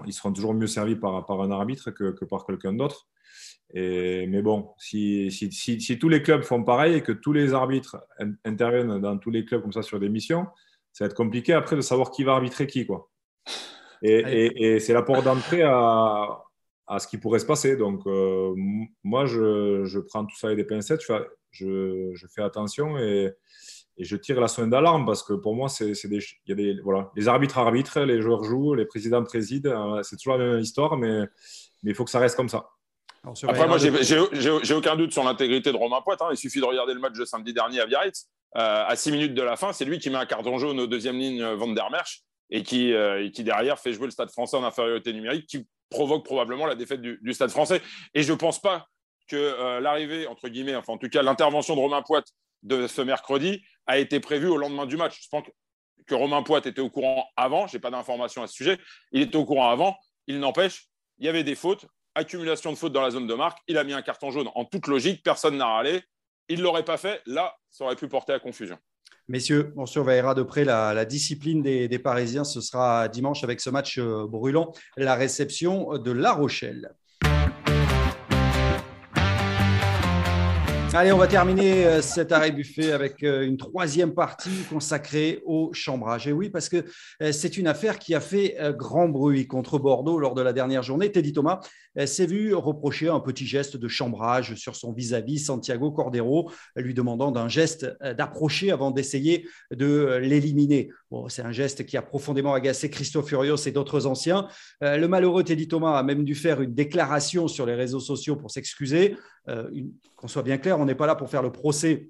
ils seront toujours mieux servis par, un arbitre que, par quelqu'un d'autre. Mais bon, si, si, si, tous les clubs font pareil et que tous les arbitres interviennent dans tous les clubs comme ça sur des missions, ça va être compliqué après de savoir qui va arbitrer qui. Quoi. Et, c'est la porte d'entrée à, à, ce qui pourrait se passer. Donc, euh, moi, je, je, prends tout ça avec des pincettes, je, je, fais attention et, et, je tire la sonnette d'alarme parce que pour moi, c'est des, y a des, voilà, les arbitres arbitrent, les joueurs jouent, les présidents président. Euh, c'est toujours la même histoire, mais, mais il faut que ça reste comme ça. Après, moi, j'ai aucun doute sur l'intégrité de Romain Poit. Hein. Il suffit de regarder le match de samedi dernier à Biarritz. Euh, à 6 minutes de la fin, c'est lui qui met un carton jaune au deuxième ligne Van der Merch et qui, euh, derrière fait jouer le Stade français en infériorité numérique, qui provoque probablement la défaite du, Stade français. Et je ne pense pas que euh, l'arrivée, entre guillemets, enfin en tout cas l'intervention de Romain Poit de ce mercredi a été prévue au lendemain du match. Je pense que Romain Poit était au courant avant, je n'ai pas d'informations à ce sujet, il était au courant avant, il n'empêche, il y avait des fautes, accumulation de fautes dans la zone de marque, il a mis un carton jaune en toute logique, personne n'a râlé, il ne l'aurait pas fait, là, ça aurait pu porter à confusion. Messieurs, on surveillera de près la, discipline des, Parisiens. Ce sera dimanche avec ce match euh, brûlant, la réception de La Rochelle. Allez, on va terminer euh, cet arrêt buffet avec euh, une troisième partie consacrée au chambrage. Et oui, parce que euh, c'est une affaire qui a fait grand bruit contre Bordeaux lors de la dernière journée. Teddy Thomas s'est vu reprocher un petit geste de chambrage sur son vis-à-vis Santiago Cordero, lui demandant d'un geste d'approcher avant d'essayer de l'éliminer. C'est un geste qui a profondément agacé Christophe Furios et d'autres anciens. Le malheureux Teddy Thomas a même dû faire une déclaration sur les réseaux sociaux pour s'excuser. Qu'on soit bien clair, on n'est pas là pour faire le procès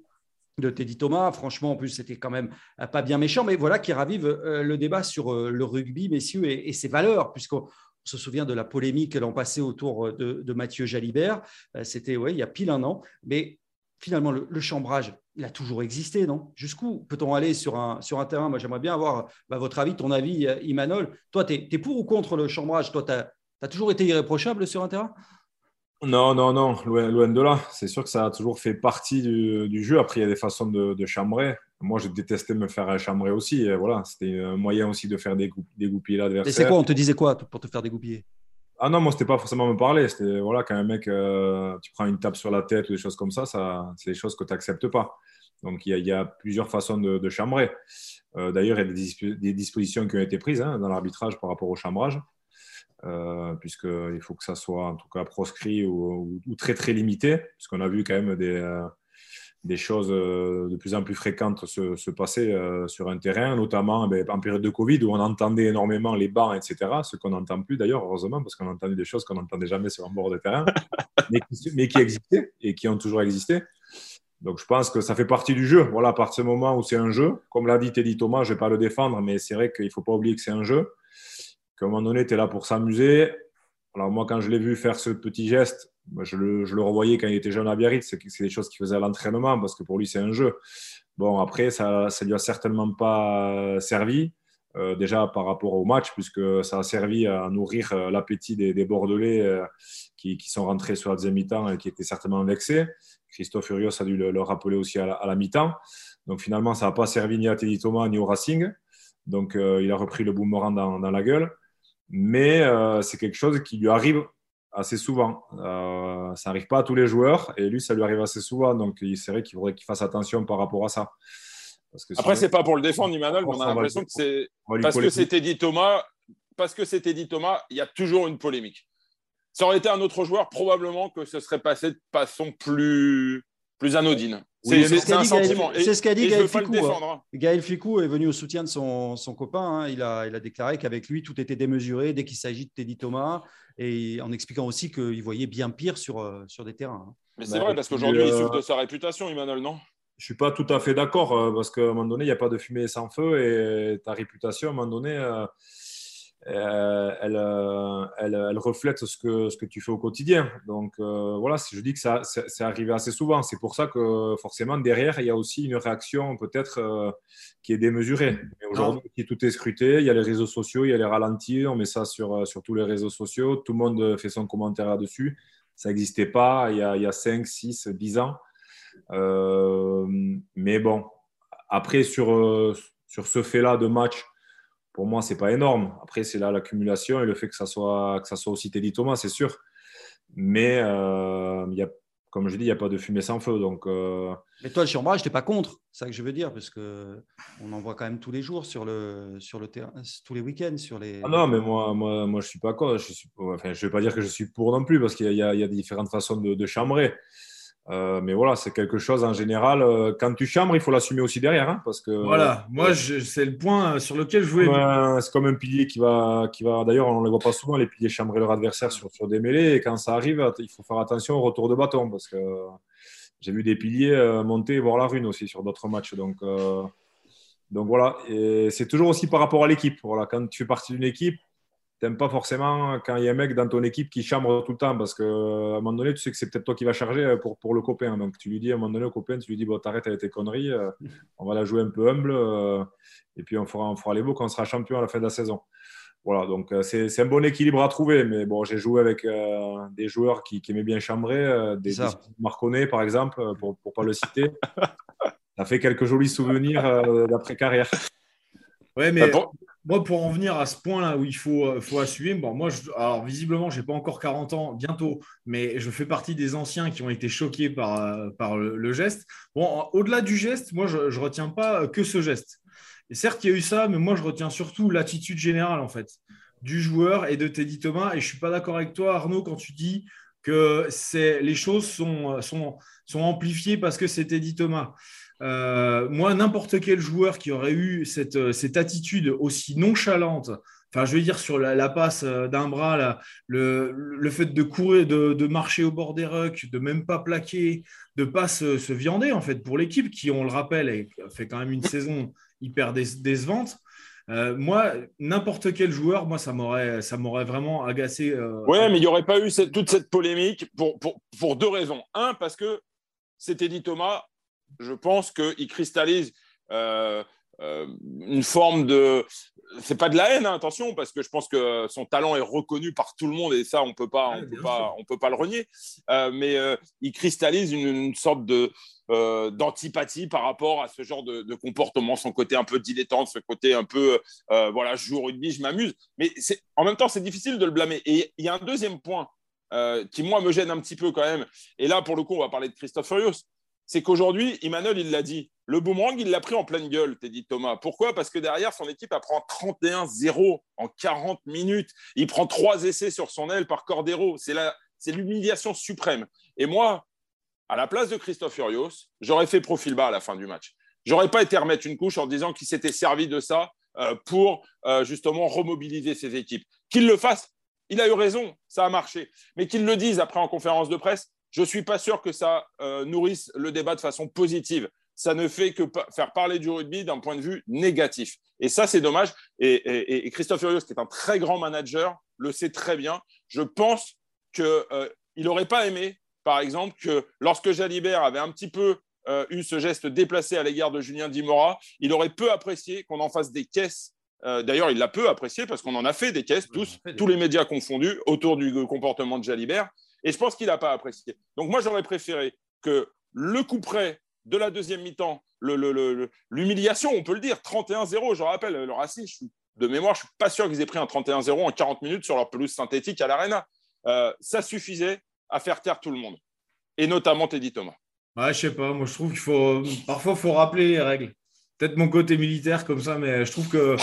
de Teddy Thomas. Franchement, en plus, c'était quand même euh, pas bien méchant, mais voilà qui ravive euh, le débat sur euh, le rugby, messieurs, et, ses valeurs, puisqu'on se souvient de la polémique l'an passé autour de, Mathieu Jalibert. C'était ouais, il y a pile un an, mais finalement, le, chambrage, il a toujours existé, non? Jusqu'où peut-on aller sur un, sur un terrain? Moi, j'aimerais bien avoir bah, votre avis, ton avis, Imanol. Toi, tu es, pour ou contre le chambrage? Toi, tu as, as toujours été irréprochable sur un terrain? Non, non, non, loin, de là. C'est sûr que ça a toujours fait partie du, jeu. Après, il y a des façons de, chambrer. Moi, je détestais me faire chambrer aussi. voilà, c'était un moyen aussi de faire dégoupiller l'adversaire. Et c'est quoi? On te disait quoi pour te faire dégoupiller? Ah non, moi, c'était pas forcément me parler. C'était voilà, quand un mec, euh, tu prends une tape sur la tête ou des choses comme ça, ça c'est des choses que tu n'acceptes pas. Donc, il y, a plusieurs façons de, chambrer. Euh, d'ailleurs, il y a des, dispositions qui ont été prises hein, dans l'arbitrage par rapport au chambrage, euh, puisqu'il faut que ça soit en tout cas proscrit ou, ou très très limité, puisqu'on a vu quand même des, des choses euh, de plus en plus fréquentes se, passer euh, sur un terrain, notamment ben, en période de Covid où on entendait énormément les bancs, etc. Ce qu'on n'entend plus d'ailleurs, heureusement, parce qu'on entendait des choses qu'on n'entendait jamais sur un bord de terrain, mais, qui, existaient et qui ont toujours existé. Donc je pense que ça fait partie du jeu. Voilà, à partir du moment où c'est un jeu, comme l'a dit Teddy Thomas, je ne vais pas le défendre, mais c'est vrai qu'il ne faut pas oublier que c'est un jeu, qu'à un moment donné, tu es là pour s'amuser. Alors moi, quand je l'ai vu faire ce petit geste, je le, je le, revoyais quand il était jeune à Biarritz, c'est des choses qu'il faisait à l'entraînement parce que pour lui, c'est un jeu. Bon, après, ça ne lui a certainement pas servi, euh, déjà par rapport au match, puisque ça a servi à nourrir euh, l'appétit des, des, Bordelais euh, qui, qui, sont rentrés sur la deuxième mi-temps et qui étaient certainement vexés. Christophe Furios a dû le, rappeler aussi à la, mi-temps. Donc finalement, ça n'a pas servi ni à Teddy Thomas ni au Racing. Donc il a repris le boomerang dans, dans la gueule. Mais c'est quelque chose qui lui arrive assez souvent. Euh, ça n'arrive pas à tous les joueurs et lui, ça lui arrive assez souvent. Donc, c'est vrai qu'il faudrait qu'il fasse attention par rapport à ça. Parce que Après, c'est pas pour le défendre, Emmanuel, mais on a l'impression que c'est parce que c'était dit Thomas. Parce que c'était dit Thomas, il y a toujours une polémique. Ça aurait été un autre joueur, probablement que ce serait passé de façon plus, plus anodine. C'est un sentiment. C'est ce qu'a dit Gaël Ficou. Hein. Hein. Gaël Ficou est venu au soutien de son, son copain. Hein. Il, a, il a déclaré qu'avec lui, tout était démesuré dès qu'il s'agit de Teddy Thomas et en expliquant aussi qu'il voyait bien pire sur, euh, sur des terrains. Mais c'est bah, vrai, parce qu'aujourd'hui, il souffre de sa réputation, Emmanuel, non? Je ne suis pas tout à fait d'accord, euh, parce qu'à un moment donné, il n'y a pas de fumée sans feu, et ta réputation, à un moment donné, euh, elle, euh, elle, elle, reflète ce que, ce que tu fais au quotidien. Donc euh, voilà, je dis que ça, c'est arrivé assez souvent. C'est pour ça que forcément, derrière, il y a aussi une réaction peut-être qui est démesurée. Mais aujourd'hui, tout est scruté, il y a les réseaux sociaux, il y a les ralentis, on met ça sur, sur tous les réseaux sociaux, tout le monde fait son commentaire là-dessus. Ça n'existait pas il y, a, il y a 5, 6, 10 ans. mais bon, après, sur, sur ce fait-là de match, pour moi, c'est pas énorme. Après, c'est là l'accumulation et le fait que ça soit, que ça soit aussi Teddy Thomas, c'est sûr. Mais euh, y a, comme je dis, il n'y a pas de fumée sans feu. Donc, euh... Mais toi, le chambrage, je n'étais pas contre. C'est ça que je veux dire, parce qu'on en voit quand même tous les jours sur le, sur le terrain, tous les week-ends. Sur les... Ah non, mais moi, moi, moi je ne suis pas contre. Je ne enfin, je vais pas dire que je suis pour non plus, parce qu'il y, y, a différentes façons de, de chambrer. Euh, mais voilà, c'est quelque chose en général. Euh, quand tu chambres, il faut l'assumer aussi derrière. Hein, parce que, voilà, moi, c'est le point sur lequel je voulais. c'est comme un pilier qui va. Qui va D'ailleurs, on ne les voit pas souvent, les piliers chambrer leur adversaire sur, sur, des mêlées. Et quand ça arrive, il faut faire attention au retour de bâton. Parce que j'ai vu des piliers euh, monter et voir la rune aussi sur d'autres matchs. Donc, donc voilà. Et c'est toujours aussi par rapport à l'équipe. Voilà, quand tu fais partie d'une équipe, n'aimes pas forcément quand il y a un mec dans ton équipe qui chambre tout le temps parce qu'à un moment donné, tu sais que c'est peut-être toi qui vas charger euh, pour, pour le copain. Donc tu lui dis à un moment donné au copain, tu lui dis bon, t'arrêtes avec tes conneries, euh, on va la jouer un peu humble euh, et puis on fera, on fera les beaux quand on sera champion à la fin de la saison. Voilà, donc c'est un bon équilibre à trouver. Mais bon, j'ai joué avec des joueurs qui, qui, aimaient bien chambrer, des, des Marconnet par exemple, pour ne pas le citer. Ça fait quelques jolis souvenirs d'après-carrière. Ouais, mais ah moi, pour en venir à ce point-là où il faut, euh, faut assumer, bon, moi, alors visiblement, je n'ai pas encore 40 ans, bientôt, mais je fais partie des anciens qui ont été choqués par, euh, par le, geste. Bon, au-delà du geste, moi, je ne retiens pas que ce geste. Et certes, il y a eu ça, mais moi, je retiens surtout l'attitude générale, en fait, du joueur et de Teddy Thomas. Et je ne suis pas d'accord avec toi, Arnaud, quand tu dis que les choses sont, sont, sont amplifiées parce que c'est Teddy Thomas. Euh, moi, n'importe quel joueur qui aurait eu cette, euh, cette, attitude aussi nonchalante, enfin, je veux dire, sur la, passe euh, d'un bras, le, le, fait de courir, de, de, marcher au bord des rucks, de même pas plaquer, de pas se, se viander, en fait, pour l'équipe qui, on le rappelle, fait quand même une saison hyper décevante. moi, n'importe quel joueur, moi, ça m'aurait, ça m'aurait vraiment agacé. ouais, mais il n'y aurait pas eu toute cette polémique pour, pour, pour, deux raisons. Un, parce que c'était dit Thomas, je pense qu'il cristallise euh, euh, une forme de, c'est pas de la haine, hein, attention, parce que je pense que son talent est reconnu par tout le monde et ça, on peut pas, on peut pas, on peut pas le renier. Euh, mais il cristallise une, sorte de d'antipathie par rapport à ce genre de, comportement, son côté un peu dilettante, ce côté un peu, voilà, je joue au rugby, je m'amuse. Mais en même temps, c'est difficile de le blâmer. Et il y a un deuxième point qui moi me gêne un petit peu quand même. Et là, pour le coup, on va parler de Christophe Furios c'est qu'aujourd'hui, Emmanuel, il l'a dit, le boomerang, il l'a pris en pleine gueule, t'es dit Thomas. Pourquoi? Parce que derrière, son équipe apprend 31-0 en 40 minutes. Il prend trois essais sur son aile par Cordero. C'est l'humiliation suprême. Et moi, à la place de Christophe Furios, j'aurais fait profil bas à la fin du match. J'aurais pas été remettre une couche en disant qu'il s'était servi de ça euh, pour euh, justement remobiliser ses équipes. Qu'il le fasse, il a eu raison, ça a marché. Mais qu'il le dise après en conférence de presse, je ne suis pas sûr que ça euh, nourrisse le débat de façon positive. Ça ne fait que faire parler du rugby d'un point de vue négatif. Et ça, c'est dommage. Et, Christophe Furios, qui est un très grand manager, le sait très bien. Je pense qu'il euh, n'aurait pas aimé, par exemple, que lorsque Jalibert avait un petit peu euh, eu ce geste déplacé à l'égard de Julien Dimora, il aurait peu apprécié qu'on en fasse des caisses D'ailleurs, il l'a peu apprécié parce qu'on en a fait des caisses, tous, tous les médias confondus, autour du comportement de Jalibert. Et je pense qu'il n'a pas apprécié. Donc moi, j'aurais préféré que le coup près de la deuxième mi-temps, l'humiliation, on peut le dire, 31-0, je rappelle, le Racing, de mémoire, je ne suis pas sûr qu'ils aient pris un 31-0 en 40 minutes sur leur pelouse synthétique à l'Arena. Euh, ça suffisait à faire taire tout le monde, et notamment Teddy Thomas. Ouais, je sais pas, moi je trouve qu'il faut. Parfois, il faut rappeler les règles. Peut-être mon côté militaire comme ça, mais je trouve que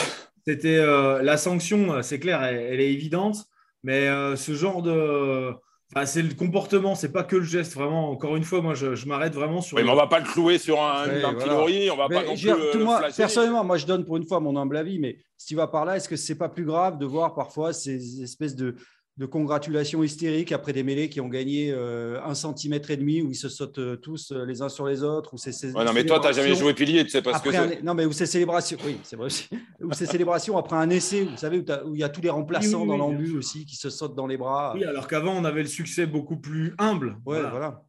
c'était. Euh, la sanction, c'est clair, elle, est évidente, mais euh, ce genre de c'est le comportement, c'est pas que le geste. Vraiment, encore une fois, moi, je, m'arrête vraiment sur. Oui, mais on va pas le clouer sur un, pilori, on va pas non plus. moi, personnellement, moi, je donne pour une fois mon humble avis, mais si tu vas par là, est-ce que c'est pas plus grave de voir parfois ces espèces de, de congratulations hystériques après des mêlées qui ont gagné euh, un centimètre et demi où ils se sautent euh, tous euh, les uns sur les autres. Où c'est non, mais toi, tu n'as jamais joué pilier, tu sais pas ce que c'est. Non, mais où c'est célébrations, oui, c'est vrai aussi. où c'est célébrations après un essai, vous savez, où il y a tous les remplaçants dans l'embus aussi qui se sautent dans les bras. Oui, alors qu'avant, on avait le succès beaucoup plus humble. Ouais, voilà.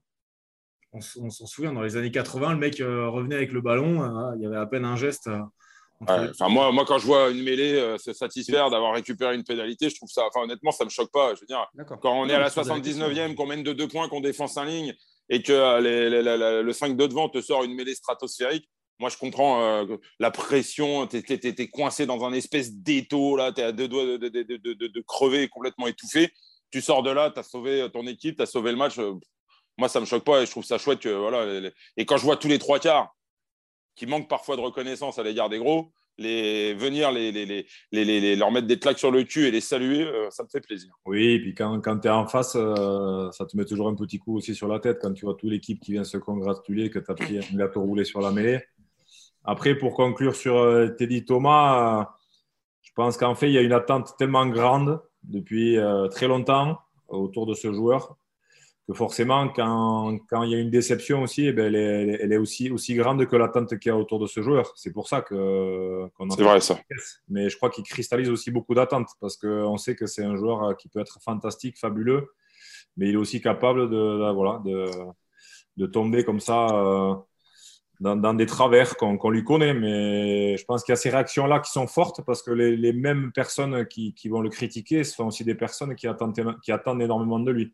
On, s'en souvient, dans les années 80, le mec revenait avec le ballon, hein, il y avait à peine un geste. Enfin, moi, moi, quand je vois une mêlée euh, se satisfaire d'avoir récupéré une pénalité, je trouve ça. Enfin, honnêtement, ça me choque pas. Je veux dire, quand on est à la 79e, qu'on mène de deux points, qu'on défend en ligne et que euh, le 5 de devant te sort une mêlée stratosphérique, moi, je comprends euh, la pression. Tu es, coincé dans un espèce d'étau, là, tu es à deux doigts de, de, de, de, crever, complètement étouffé. Tu sors de là, tu as sauvé ton équipe, tu as sauvé le match. moi, ça me choque pas et je trouve ça chouette. Que, voilà, et quand je vois tous les trois quarts qui manquent parfois de reconnaissance à l'égard des gros, les, venir les, les, les, leur mettre des claques sur le cul et les saluer, euh, ça me fait plaisir. Oui, et puis quand, quand tu es en face, euh, ça te met toujours un petit coup aussi sur la tête quand tu vois toute l'équipe qui vient se congratuler que tu as pris un gâteau roulé sur la mêlée. Après, pour conclure sur euh, Teddy Thomas, je pense qu'en fait, il y a une attente tellement grande depuis très longtemps autour de ce joueur que forcément, quand, quand, il y a une déception aussi, eh ben, elle, est, aussi, aussi grande que l'attente qu'il y a autour de ce joueur. C'est pour ça que, qu'on C'est vrai ça. Mais je crois qu'il cristallise aussi beaucoup d'attentes parce qu'on sait que c'est un joueur qui peut être fantastique, fabuleux, mais il est aussi capable de, voilà, de, de tomber comme ça. Euh, dans, des travers qu'on lui connaît. Mais je pense qu'il y a ces réactions-là qui sont fortes parce que les, mêmes personnes qui, vont le critiquer sont aussi des personnes qui attendent, qui attendent énormément de lui.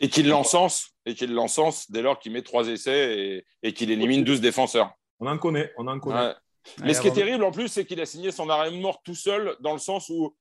Et qu'il l'encense, et l'encense dès lors qu'il met trois essais et, qu'il élimine 12 défenseurs. On en connaît, on en connaît. Mais ce qui est terrible en plus, c'est qu'il a signé son arrêt de mort tout seul, dans le sens où,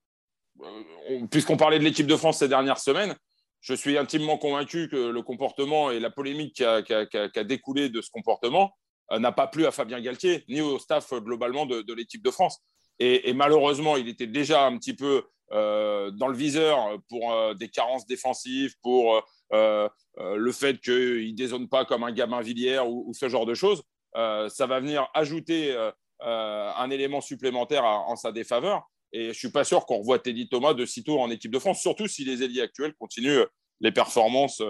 euh, puisqu'on parlait de l'équipe de France ces dernières semaines, je suis intimement convaincu que le comportement et la polémique qui a découlé de ce comportement n'a pas plu à Fabien Galtier, ni au staff euh, globalement de, l'équipe de France. Et, malheureusement, il était déjà un petit peu euh, dans le viseur pour des carences défensives, pour le fait qu'il ne dézone pas comme un gamin Villiers ou, ce genre de choses. ça va venir ajouter un élément supplémentaire en sa défaveur. Et je ne suis pas sûr qu'on revoit Teddy Thomas de sitôt en équipe de France, surtout si les ailiers actuels continuent les performances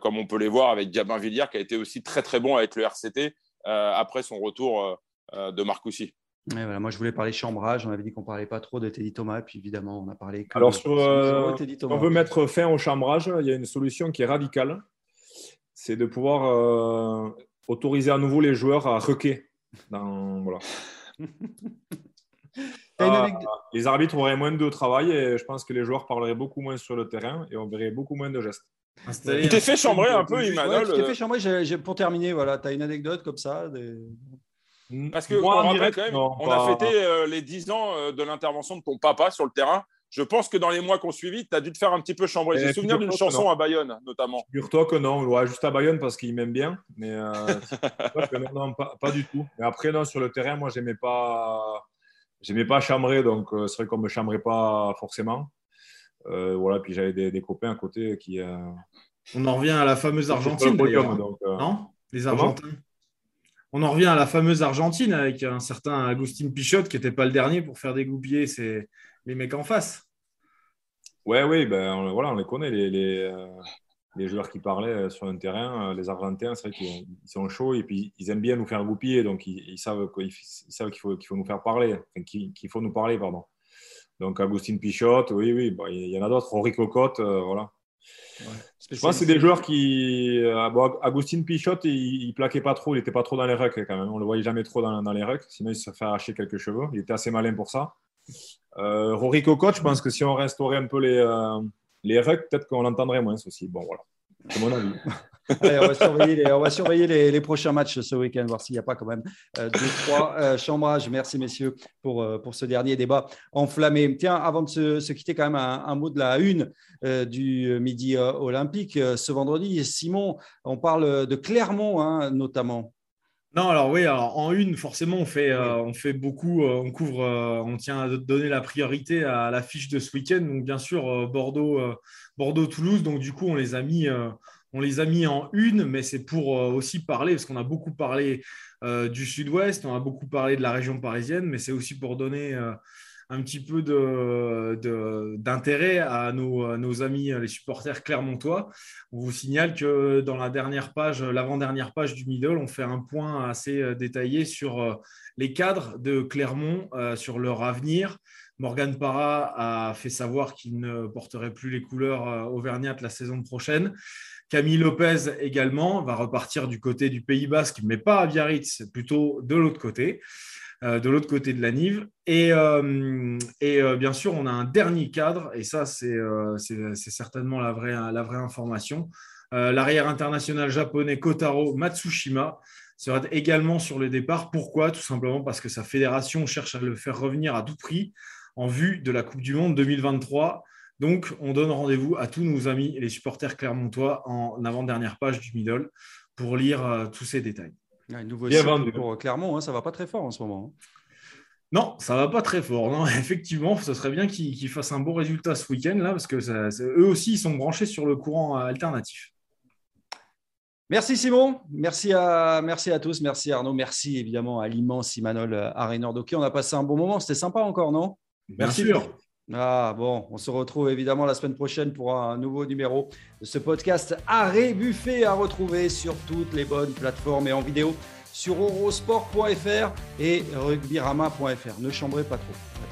comme on peut les voir avec Gabin Villiers, qui a été aussi très très bon avec le RCT euh, après son retour euh, euh, de Marcoussi. voilà, moi, je voulais parler chambrage. On avait dit qu'on ne parlait pas trop de Teddy Thomas. Et puis, évidemment, on a parlé. Que Alors, sur, Teddy Thomas. on veut mettre fin au chambrage, il y a une solution qui est radicale. C'est de pouvoir autoriser à nouveau les joueurs à requer. Dans, voilà. les arbitres auraient moins de travail et je pense que les joueurs parleraient beaucoup moins sur le terrain et on verrait beaucoup moins de gestes. Tu t'es fait chambrer un peu, Emmanuel. tu t'es fait chambrer. pour terminer, voilà, tu as une anecdote comme ça. Parce que Moi, on, rappelle quand même, on a fêté euh, les 10 ans euh, de l'intervention de ton papa sur le terrain. Je pense que dans les mois qui ont suivi, tu as dû te faire un petit peu chambrer. J'ai eh, souvenir d'une chanson à Bayonne, notamment. Figure-toi que non, ouais, juste à Bayonne parce qu'il m'aime bien. Mais euh, non, pas, du tout. Mais après, non, sur le terrain, moi, j'aimais pas, j'aimais pas chambrer, donc c'est vrai qu'on me chambrait pas forcément. Euh, voilà, puis j'avais des, copains à côté qui. Euh, On en revient à la fameuse Argentine. donc, euh, non? Les Argentins? On en revient à la fameuse Argentine avec un certain Agustin Pichot qui n'était pas le dernier pour faire dégoupiller c'est les mecs en face. Ouais, oui, ben, on, voilà, on les connaît, les, les, joueurs qui parlaient sur un terrain. Les Argentins, c'est vrai qu'ils sont chauds et puis ils aiment bien nous faire goupiller, donc ils, savent qu'il faut, qu'il faut nous faire parler, qu'il faut nous parler, pardon. Donc, Agustin Pichot, oui, oui, il y en a d'autres. Rory Cocotte, euh, voilà. je pense que c'est des joueurs qui. Euh, Agustin Pichot, il, ne plaquait pas trop, il n'était pas trop dans les rucks quand même. On le voyait jamais trop dans, les rucks, sinon il se fait arracher quelques cheveux. Il était assez malin pour ça. Euh, Rory Cocotte, je pense que si on restaurait un peu les, euh, les rucks, peut-être qu'on l'entendrait moins aussi. Bon, voilà. C'est mon avis. on va surveiller, les, prochains matchs ce week-end, voir s'il n'y a pas quand même euh, deux, trois euh, chambrages. Merci, messieurs, pour, euh, pour ce dernier débat enflammé. Tiens, avant de se, quitter, quand même, un, mot de la une du Midi Olympique. ce vendredi, Simon, on parle de Clermont, hein, notamment. Non, alors oui, alors en une, forcément, on fait, on fait beaucoup, on couvre, on tient à donner la priorité à l'affiche de ce week-end. Donc, bien sûr, Bordeaux, Bordeaux-Toulouse. Donc, du coup, on les a mis on les a mis en une, mais c'est pour euh, aussi parler, parce qu'on a beaucoup parlé euh, du sud-ouest, on a beaucoup parlé de la région parisienne, mais c'est aussi pour donner euh, un petit peu d'intérêt à nos, amis, les supporters clermontois. On vous signale que dans la dernière page, l'avant-dernière page du Middle, on fait un point assez détaillé sur les cadres de Clermont, sur leur avenir. Morgan Parra a fait savoir qu'il ne porterait plus les couleurs auvergnates la saison prochaine. Camille Lopez également va repartir du côté du Pays Basque, mais pas à Biarritz, plutôt de l'autre côté, euh, de l'autre côté de la Nive. Et, euh, euh, bien sûr, on a un dernier cadre, et ça, c'est certainement la vraie, la vraie information. L'arrière international japonais Kotaro Matsushima sera également sur le départ. Pourquoi? Tout simplement parce que sa fédération cherche à le faire revenir à tout prix en vue de la Coupe du Monde 2023 donc, on donne rendez-vous à tous nos amis et les supporters clermontois en avant-dernière page du Middle pour lire euh, tous ces détails. Un nouveau pour Clermont, hein, ça va pas très fort en ce moment. Hein. Non, ça va pas très fort. Non, effectivement, ce serait bien qu'ils fassent un bon résultat ce week-end là, parce que eux aussi ils sont branchés sur le courant alternatif. Merci Simon, merci à, merci à tous, merci Arnaud, merci évidemment à l'immense Imanol Arenordoki. On a passé un bon moment, c'était sympa encore, non? Merci. Ah bon, on se retrouve évidemment la semaine prochaine pour un nouveau numéro de ce podcast Arrêt Buffet à retrouver sur toutes les bonnes plateformes et en vidéo sur eurosport.fr et rugbyrama.fr. Ne chambrez pas trop.